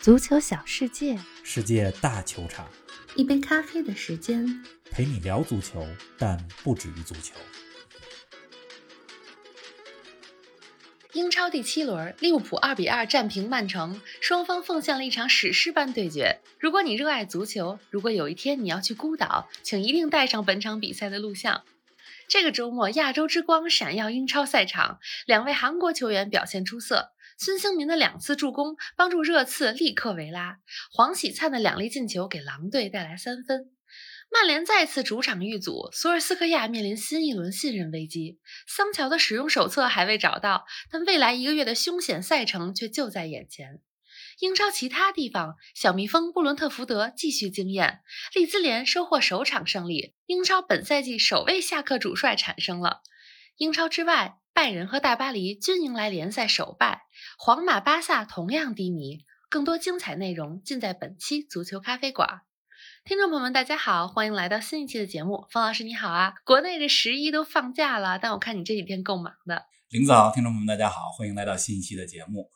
足球小世界，世界大球场，一杯咖啡的时间，陪你聊足球，但不止于足球。英超第七轮，利物浦二比二战平曼城，双方奉献了一场史诗般对决。如果你热爱足球，如果有一天你要去孤岛，请一定带上本场比赛的录像。这个周末，亚洲之光闪耀英超赛场，两位韩国球员表现出色。孙兴民的两次助攻帮助热刺立刻围拉，黄喜灿的两粒进球给狼队带来三分。曼联再次主场遇阻，索尔斯克亚面临新一轮信任危机。桑乔的使用手册还未找到，但未来一个月的凶险赛程却就在眼前。英超其他地方，小蜜蜂布伦特福德继续惊艳，利兹联收获首场胜利，英超本赛季首位下课主帅产生了。英超之外。拜仁和大巴黎均迎来联赛首败，皇马、巴萨同样低迷。更多精彩内容尽在本期足球咖啡馆。听众朋友们，大家好，欢迎来到新一期的节目。方老师你好啊！国内这十一都放假了，但我看你这几天够忙的。林子好，听众朋友们大家好，欢迎来到新一期的节目。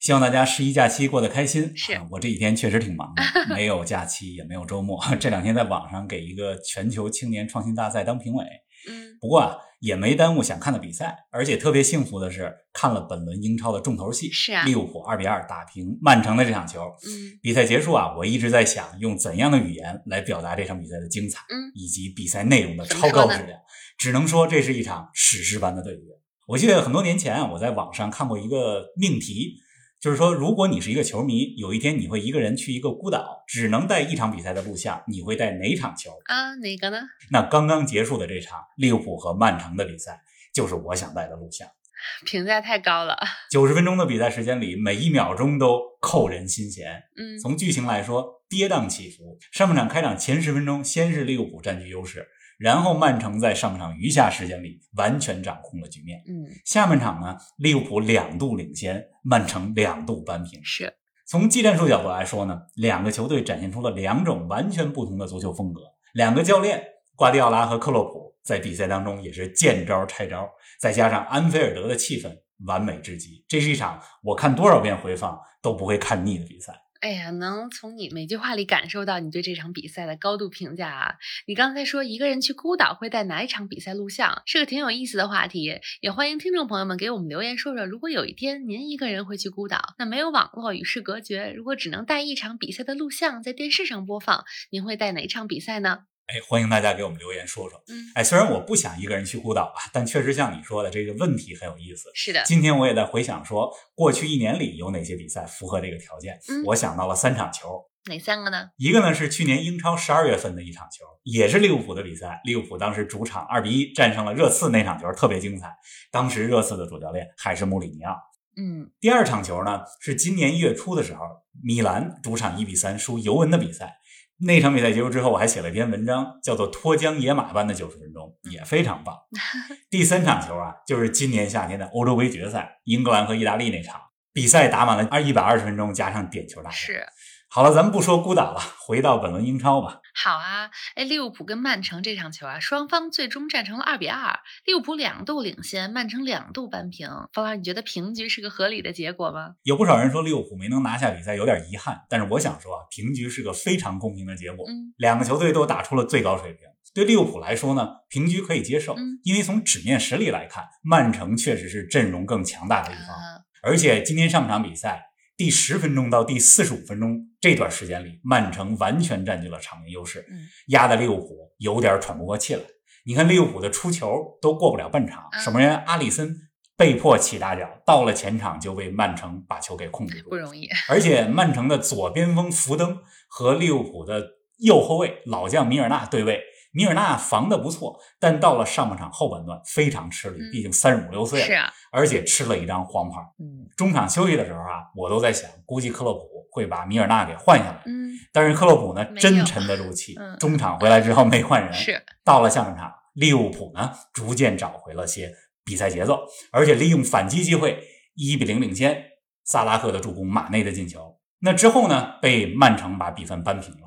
希望大家十一假期过得开心。是我这几天确实挺忙的，没有假期，也没有周末。这两天在网上给一个全球青年创新大赛当评委。嗯，不过啊，也没耽误想看的比赛，而且特别幸福的是，看了本轮英超的重头戏，是啊，利物浦二比二打平曼城的这场球。嗯，比赛结束啊，我一直在想用怎样的语言来表达这场比赛的精彩，嗯，以及比赛内容的超高质量。只能说这是一场史诗般的对决。我记得很多年前啊，我在网上看过一个命题。就是说，如果你是一个球迷，有一天你会一个人去一个孤岛，只能带一场比赛的录像，你会带哪场球啊？哪个呢？那刚刚结束的这场利物浦和曼城的比赛，就是我想带的录像。评价太高了。九十分钟的比赛时间里，每一秒钟都扣人心弦。嗯，从剧情来说，跌宕起伏。上半场开场前十分钟，先是利物浦占据优势。然后曼城在上半场余下时间里完全掌控了局面。嗯，下半场呢，利物浦两度领先，曼城两度扳平。是从技战术角度来说呢，两个球队展现出了两种完全不同的足球风格。两个教练瓜迪奥拉和克洛普在比赛当中也是见招拆招，再加上安菲尔德的气氛完美至极，这是一场我看多少遍回放都不会看腻的比赛。哎呀，能从你每句话里感受到你对这场比赛的高度评价啊！你刚才说一个人去孤岛会带哪一场比赛录像，是个挺有意思的话题。也欢迎听众朋友们给我们留言说说，如果有一天您一个人会去孤岛，那没有网络，与世隔绝，如果只能带一场比赛的录像在电视上播放，您会带哪一场比赛呢？哎，欢迎大家给我们留言说说。嗯，哎，虽然我不想一个人去孤岛吧，但确实像你说的，这个问题很有意思。是的，今天我也在回想说，过去一年里有哪些比赛符合这个条件。嗯，我想到了三场球，哪三个呢？一个呢是去年英超十二月份的一场球，也是利物浦的比赛。利物浦当时主场二比一战胜了热刺，那场球特别精彩。当时热刺的主教练还是穆里尼奥。嗯，第二场球呢是今年一月初的时候，米兰主场一比三输尤文的比赛。那场比赛结束之后，我还写了一篇文章，叫做《脱缰野马般的九十分钟》，也非常棒。第三场球啊，就是今年夏天的欧洲杯决赛，英格兰和意大利那场比赛，打满了二一百二十分钟，加上点球大战。是。好了，咱们不说孤岛了，回到本轮英超吧。好啊，哎，利物浦跟曼城这场球啊，双方最终战成了二比二，利物浦两度领先，曼城两度扳平。方老师，你觉得平局是个合理的结果吗？有不少人说利物浦没能拿下比赛有点遗憾，但是我想说啊，平局是个非常公平的结果。嗯，两个球队都打出了最高水平。对利物浦来说呢，平局可以接受，嗯，因为从纸面实力来看，曼城确实是阵容更强大的一方，啊、而且今天上半场比赛。第十分钟到第四十五分钟这段时间里，曼城完全占据了场面优势，压得利物浦有点喘不过气来。你看利物浦的出球都过不了半场，守门员阿里森被迫起大脚，到了前场就被曼城把球给控制住，不容易。而且曼城的左边锋福登和利物浦的右后卫老将米尔纳对位。米尔纳防的不错，但到了上半场后半段非常吃力，毕竟三十五六岁了，是啊，而且吃了一张黄牌。嗯，中场休息的时候啊，我都在想，估计克洛普会把米尔纳给换下来。嗯，但是克洛普呢，真沉得住气，中场回来之后没换人。是，到了下半场，利物浦呢逐渐找回了些比赛节奏，而且利用反击机会一比零领先，萨拉赫的助攻，马内的进球。那之后呢，被曼城把比分扳平了。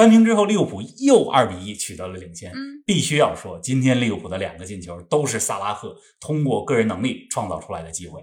扳平之后，利物浦又二比一取得了领先。嗯，必须要说，今天利物浦的两个进球都是萨拉赫通过个人能力创造出来的机会。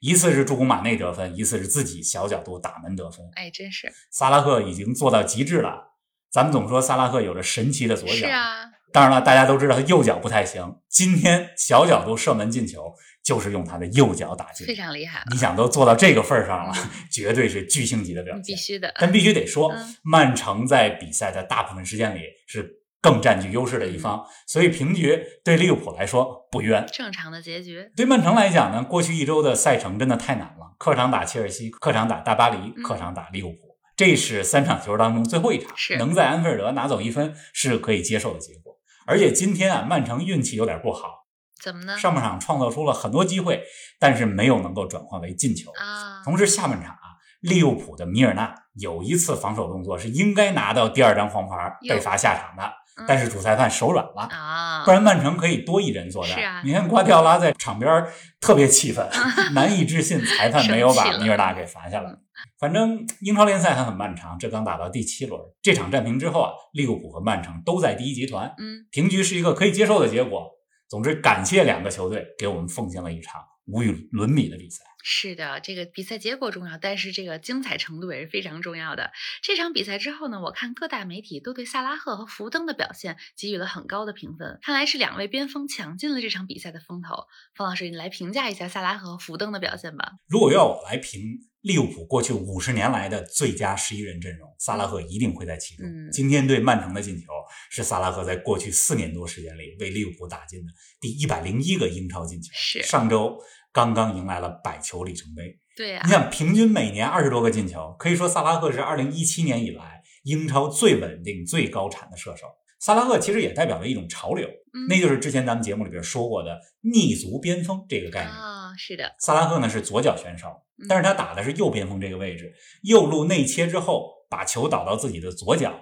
一次是助攻马内得分，一次是自己小角度打门得分。哎，真是萨拉赫已经做到极致了。咱们总说萨拉赫有着神奇的左脚，是啊，当然了，大家都知道他右脚不太行。今天小角度射门进球，就是用他的右脚打进非。常厉害了，你想都做到这个份儿上了，绝对是巨星级的表现。必须的。但必须得说嗯，曼城在比赛的大部分时间里是更占据优势的一方，所以平局对利物浦来说不冤。正常的结局，对曼城来讲呢，过去一周的赛程真的太难了，客场打切尔西，客场打大巴黎，嗯客场打利物浦，这是三场球当中最后一场，能在安菲尔德拿走一分是可以接受的结果。而且今天啊，曼城运气有点不好，怎么呢？上半场创造出了很多机会，但是没有能够转化为进球。啊，同时，下半场啊，利物浦的米尔纳有一次防守动作是应该拿到第二张黄牌哟被罚下场的，嗯但是主裁判手软了。啊，不然曼城可以多一人作战。是啊你看瓜迪奥拉在场边特别气愤，难以置信裁判没有把米尔纳给罚下来。反正英超联赛还很漫长，这刚打到第七轮，这场战平之后啊，利物浦和曼城都在第一集团，嗯，平局是一个可以接受的结果。总之，感谢两个球队给我们奉献了一场无与伦比的比赛。是的，这个比赛结果重要，但是这个精彩程度也是非常重要的。这场比赛之后呢，我看各大媒体都对萨拉赫和福登的表现给予了很高的评分，看来是两位边锋抢尽了这场比赛的风头。方老师，你来评价一下萨拉赫和福登的表现吧。如果要我来评利物浦过去五十年来的最佳十一人阵容，萨拉赫一定会在其中。嗯今天对曼城的进球是萨拉赫在过去四年多时间里为利物浦打进的第一百零一个英超进球。是上周刚刚迎来了百球里程碑。对呀、你想，平均每年二十多个进球，可以说萨拉赫是二零一七年以来英超最稳定、最高产的射手。萨拉赫其实也代表了一种潮流，嗯那就是之前咱们节目里边说过的逆足边锋这个概念。啊、是的，萨拉赫呢是左脚选手嗯，但是他打的是右边锋这个位置，右路内切之后把球导到自己的左脚，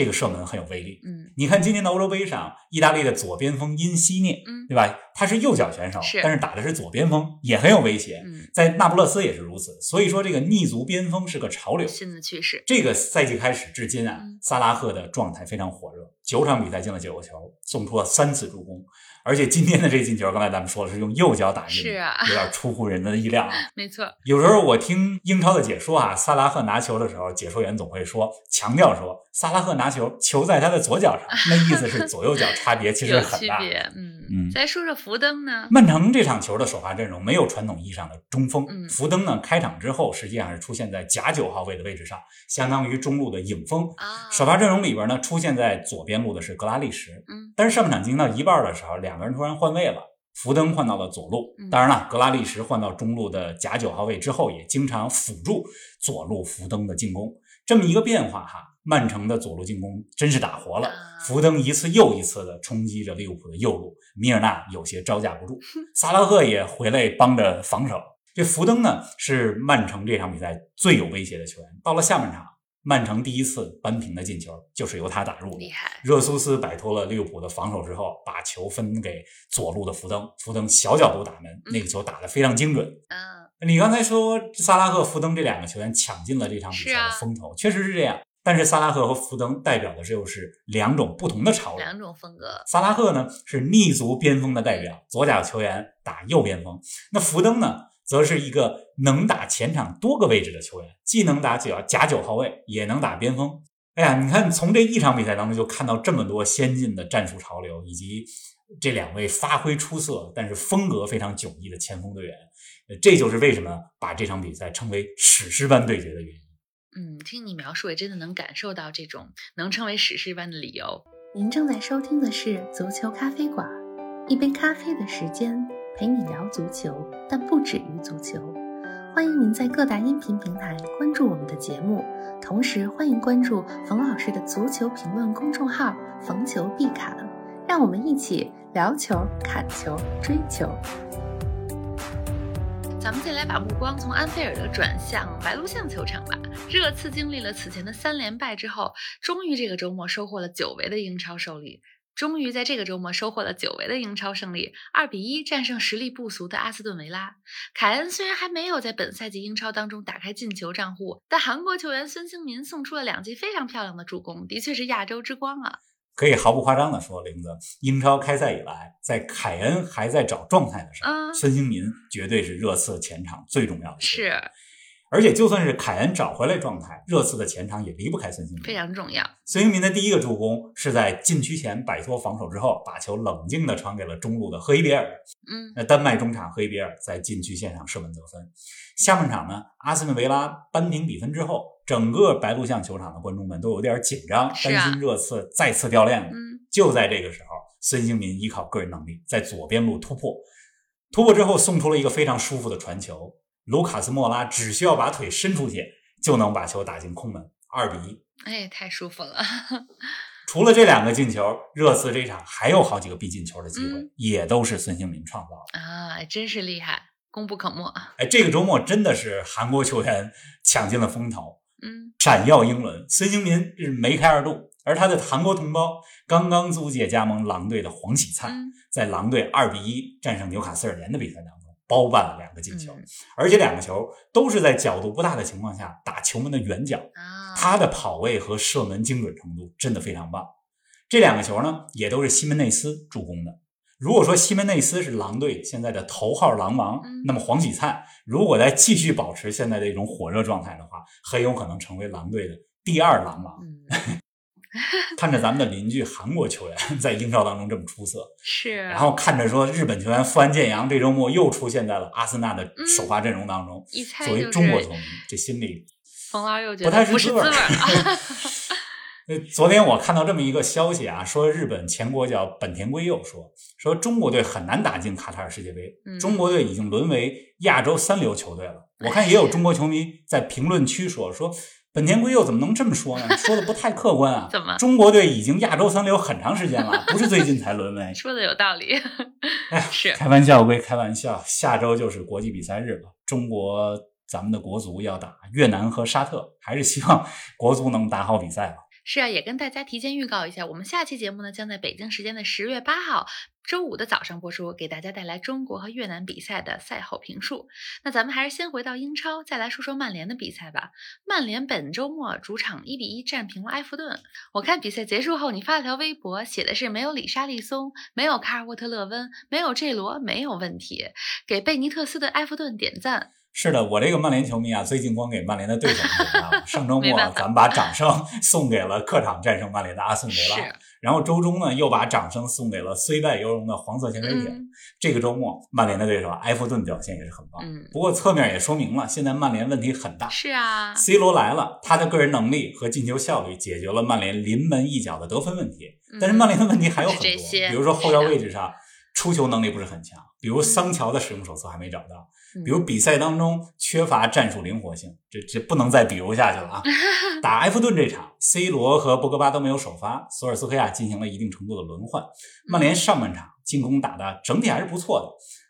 这个射门很有威力。嗯你看今年的欧洲杯上，意大利的左边锋因西涅，嗯对吧？他是右脚选手，是但是打的是左边锋，也很有威胁。嗯，在那不勒斯也是如此，所以说这个逆足边锋是个潮流。新的趋势。这个赛季开始至今啊嗯，萨拉赫的状态非常火热，九场比赛进了九个球，送出了三次助攻，而且今天的这个进球，刚才咱们说了是用右脚打进的，是啊有点出乎人的意料啊。没错，有时候我听英超的解说啊，萨拉赫拿球的时候，解说员总会说，强调说萨拉赫拿球，球在他的左脚上，那意思是左右脚差别其实很大。嗯嗯再说说福登呢？曼城这场球的首发阵容没有传统意义上的中锋，嗯福登呢开场之后实际上是出现在假九号位的位置上，相当于中路的影锋。啊，首发阵容里边呢，出现在左边路的是格拉利什，嗯但是上半场进行到一半的时候，两个人突然换位了。福登换到了左路嗯，当然了，格拉利什换到中路的假九号位之后，也经常辅助左路福登的进攻。这么一个变化哈，曼城的左路进攻真是打活了啊。福登一次又一次的冲击着利物浦的右路，米尔纳有些招架不住，萨拉赫也回来帮着防守。这福登呢，是曼城这场比赛最有威胁的球员。到了下半场，曼城第一次扳平的进球就是由他打入的厉。害，热苏斯摆脱了利物浦的防守之后，把球分给左路的福登，福登小角度打门，那个球打得非常精准。嗯，你刚才说萨拉赫、福登这两个球员抢尽了这场比赛的风头，确实是这样。但是萨拉赫和福登代表的是又是两种不同的潮流。两种风格。萨拉赫呢是逆足边锋的代表，左脚球员打右边锋。那福登呢，则是一个能打前场多个位置的球员，既能打假假九号位，也能打边锋。哎呀，你看从这一场比赛当中就看到这么多先进的战术潮流，以及这两位发挥出色但是风格非常迥异的前锋队员。呃这就是为什么把这场比赛称为史诗般对决的原因。嗯，听你描述也真的能感受到这种能称为史诗般的理由。您正在收听的是《足球咖啡馆》，一杯咖啡的时间陪你聊足球，但不止于足球。欢迎您在各大音频平台关注我们的节目，同时欢迎关注冯老师的足球评论公众号“逢球必侃”，让我们一起聊球、砍球、追球。咱们再来把目光从安菲尔德转向白鹿巷球场吧。热刺经历了此前的三连败之后，终于这个周末收获了久违的英超胜利。终于在这个周末收获了久违的英超胜利，二比一战胜实力不俗的阿斯顿维拉。凯恩虽然还没有在本赛季英超当中打开进球账户，但韩国球员孙兴民送出了两记非常漂亮的助攻，的确是亚洲之光啊！可以毫不夸张的说，林子，英超开赛以来，在凯恩还在找状态的时候，嗯孙兴民绝对是热刺前场最重要的。是，而且就算是凯恩找回来状态，热刺的前场也离不开孙兴民。非常重要。孙兴民的第一个助攻是在禁区前摆脱防守之后，把球冷静地传给了中路的赫伊比尔。嗯那丹麦中场赫伊比尔在禁区线上射门得分。下半场呢，阿斯顿维拉扳平比分之后，整个白鹿巷球场的观众们都有点紧张，啊担心热刺再次掉链子。嗯，就在这个时候，孙兴民依靠个人能力在左边路突破，突破之后送出了一个非常舒服的传球，卢卡斯莫拉只需要把腿伸出去，就能把球打进空门，二比一。哎，太舒服了。除了这两个进球，热刺这场还有好几个必进球的机会，嗯也都是孙兴民创造的。啊，真是厉害，功不可没。哎，这个周末真的是韩国球员抢尽了风头，嗯闪耀英伦。孙兴民是梅开二度，而他的韩国同胞刚刚租借加盟狼队的黄喜灿，嗯在狼队二比一战胜纽卡斯尔联的比赛当中包办了两个进球，嗯而且两个球都是在角度不大的情况下打球门的远角。啊，他的跑位和射门精准程度真的非常棒。这两个球呢，也都是西门内斯助攻的。如果说西门内斯是狼队现在的头号狼王，嗯那么黄喜灿如果再继续保持现在的一种火热状态的话，很有可能成为狼队的第二狼王。嗯，看着咱们的邻居韩国球员在英超当中这么出色，是。然后看着说日本球员富安健洋这周末又出现在了阿森纳的首发阵容当中，作为中国球迷，这心里冯老师又觉不得不是滋太是滋味儿。呃，昨天我看到这么一个消息啊，说日本前国脚本田圭佑说，说中国队很难打进卡塔尔世界杯，嗯中国队已经沦为亚洲三流球队了。我看也有中国球迷在评论区说，说本田圭佑怎么能这么说呢？说的不太客观啊。怎么中国队已经亚洲三流很长时间了，不是最近才沦为。说的有道理，哎是开玩笑归开玩笑，下周就是国际比赛日了，中国咱们的国足要打越南和沙特，还是希望国足能打好比赛吧。是啊，也跟大家提前预告一下，我们下期节目呢将在北京时间的十月八号周五的早上播出，给大家带来中国和越南比赛的赛后评述。那咱们还是先回到英超，再来说说曼联的比赛吧。曼联本周末主场一比一战平了埃弗顿。我看比赛结束后，你发了条微博，写的是没有里沙利松，没有卡尔沃特勒温，没有这罗，没有问题，给贝尼特斯的埃弗顿点赞。是的，我这个曼联球迷啊，最近光给曼联的对手。上周末咱们把掌声送给了客场战胜曼联的阿斯顿维拉，然后周中呢又把掌声送给了虽败犹荣的黄色潜水艇。嗯这个周末曼联的对手埃弗顿表现也是很棒，嗯，不过侧面也说明了现在曼联问题很大。是啊，C 罗来了，他的个人能力和进球效率解决了曼联临门一脚的得分问题，但是曼联的问题还有很多，比如说后腰位置上出球能力不是很强，比如桑乔的使用手册还没找到，嗯比如比赛当中缺乏战术灵活性，这这不能再比如下去了啊！打埃弗顿这场，C 罗和博格巴都没有首发，索尔斯克亚进行了一定程度的轮换。曼联上半场进攻打的整体还是不错的，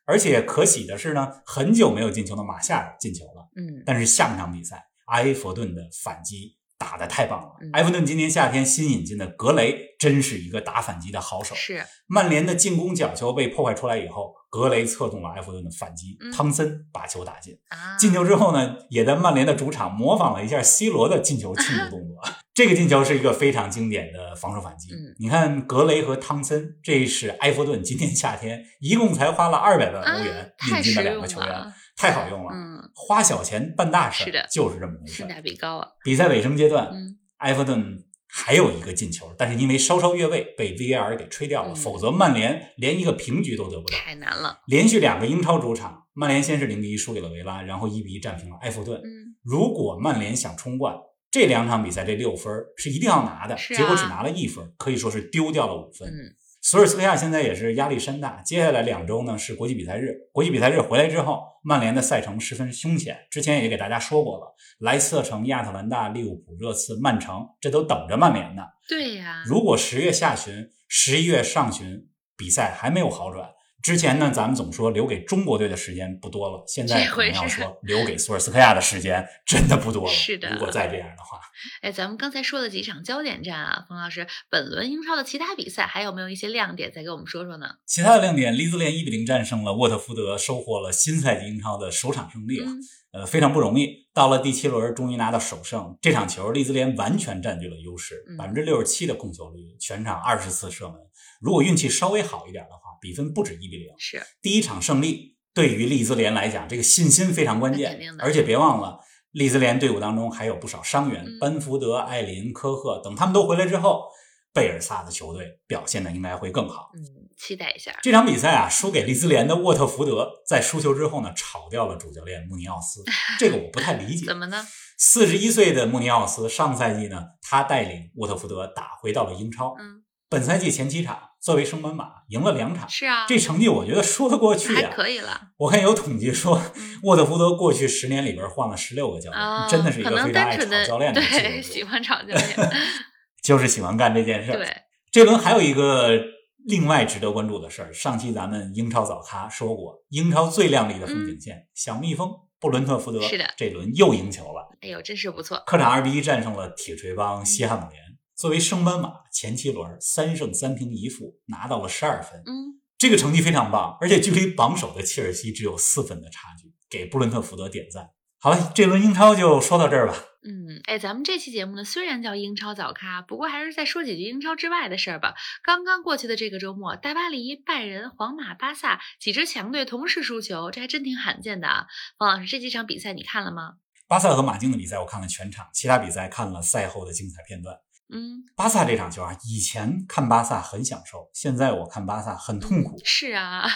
而且可喜的是呢，很久没有进球的马夏尔进球了。嗯，但是下半场比赛，埃弗顿的反击打得太棒了。嗯埃弗顿今年夏天新引进的格雷真是一个打反击的好手。是，曼联的进攻角球被破坏出来以后，格雷策动了埃弗顿的反击，嗯汤森把球打进。啊，进球之后呢，也在曼联的主场模仿了一下 C 罗的进球庆祝动作。这个进球是一个非常经典的防守反击。嗯你看格雷和汤森，这是埃弗顿今年夏天一共才花了二百万欧元引进的两个球员，了，太好用了。嗯，花小钱办大事，是的就是这么回事性。价比高啊，比赛尾声阶段，嗯埃弗顿还有一个进球，但是因为稍稍越位被 VAR 给吹掉了，嗯否则曼联连一个平局都得不到。太难了，连续两个英超主场，曼联先是零比一输给了维拉，然后一比一战平了埃弗顿。嗯，如果曼联想冲冠，这两场比赛这六分是一定要拿的，啊结果只拿了一分，可以说是丢掉了五分。嗯索尔斯克亚现在也是压力山大，接下来两周呢是国际比赛日，国际比赛日回来之后，曼联的赛程十分凶险。之前也给大家说过了，莱斯特城、亚特兰大、利物浦、热刺、曼城，这都等着曼联呢。对呀，如果十月下旬、十一月上旬比赛还没有好转，之前呢咱们总说留给中国队的时间不多了，现在这回是可能要说留给索尔斯克亚的时间真的不多了。是的如果再这样的话，哎，咱们刚才说了几场焦点战啊，冯老师，本轮英超的其他比赛还有没有一些亮点？再给我们说说呢？其他的亮点，利兹联一比零战胜了沃特福德，收获了新赛季英超的首场胜利啊。嗯呃，非常不容易。到了第七轮，终于拿到首胜。这场球，利兹联完全占据了优势，百分之六十七的控球率，全场二十次射门。如果运气稍微好一点的话，比分不止一比零。是第一场胜利，对于利兹联来讲，这个信心非常关键。而且别忘了，利兹联队伍当中还有不少伤员，班福德、艾林、科赫等，他们都回来之后，贝尔萨的球队表现的应该会更好。嗯。期待一下这场比赛啊，输给利兹联的沃特福德在输球之后呢，炒掉了主教练穆尼奥斯。这个我不太理解，怎么呢？四十一岁的穆尼奥斯上赛季呢，他带领沃特福德打回到了英超。嗯，本赛季前七场作为升班马赢了两场，是啊，这成绩我觉得说得过去呀，可以了。我看有统计说，沃特福德过去十年里边换了十六个教练，真的是一个非常爱炒教练的对，喜欢炒教练，就是喜欢干这件事。对，这轮还有一个。另外值得关注的事儿，上期咱们英超早咖说过，英超最亮丽的风景线，小蜜蜂布伦特福德是的，这轮又赢球了。哎呦，真是不错！客场二比一战胜了铁锤帮西汉姆联。作为升班马，前七轮三胜三平一负，拿到了十二分。嗯，这个成绩非常棒，而且距离榜首的切尔西只有四分的差距，给布伦特福德点赞。好了，这轮英超就说到这儿吧。嗯，哎，咱们这期节目呢，虽然叫英超早咖，不过还是再说几句英超之外的事儿吧。刚刚过去的这个周末，大巴黎、拜仁、皇马、巴萨几支强队同时输球，这还真挺罕见的啊。王老师，这几场比赛你看了吗？巴萨和马竞的比赛我看了全场，其他比赛看了赛后的精彩片段。嗯，巴萨这场球啊，以前看巴萨很享受，现在我看巴萨很痛苦。是啊。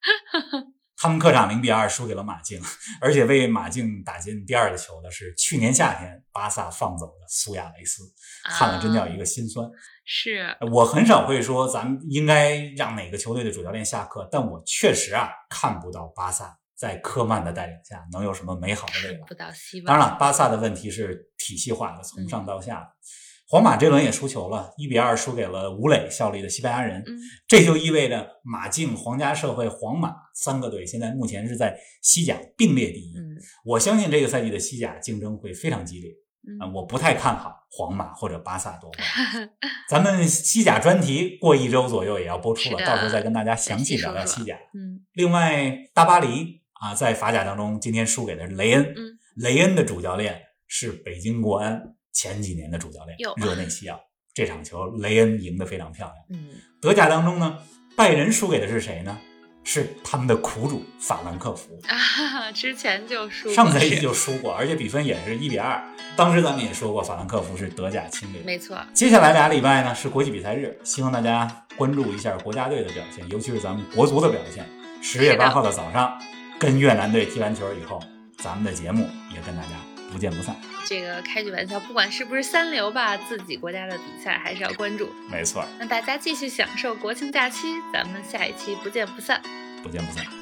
他们客场零比二输给了马竞，而且为马竞打进第二个球的是去年夏天巴萨放走的苏亚雷斯，看了真叫一个心酸。是我很少会说咱们应该让哪个球队的主教练下课，但我确实啊看不到巴萨在科曼的带领下能有什么美好的未来。不到希望。当然了，巴萨的问题是体系化的，从上到下。皇马这轮也输球了，一比二输给了吴磊效力的西班牙人。这就意味着马竞、皇家社会、皇马三个队现在目前是在西甲并列第一。我相信这个赛季的西甲竞争会非常激烈。嗯，我不太看好皇马或者巴萨夺冠。咱们西甲专题过一周左右也要播出了，到时候再跟大家详细聊聊西甲。嗯，另外大巴黎啊，在法甲当中今天输给的是雷恩。嗯，雷恩的主教练是北京国安。前几年的主教练热内西奥，这场球雷恩赢得非常漂亮。嗯，德甲当中呢，拜仁输给的是谁呢？是他们的苦主法兰克福啊，之前就输，上赛季就输过，而且比分也是一比二。当时咱们也说过，法兰克福是德甲亲临。没错。接下来俩礼拜呢是国际比赛日，希望大家关注一下国家队的表现，尤其是咱们国足的表现。十月八号的早上，跟越南队踢完球以后，咱们的节目也跟大家不见不散。这个开句玩笑，不管是不是三流吧，自己国家的比赛还是要关注。没错，那大家继续享受国庆假期，咱们下一期不见不散。不见不散。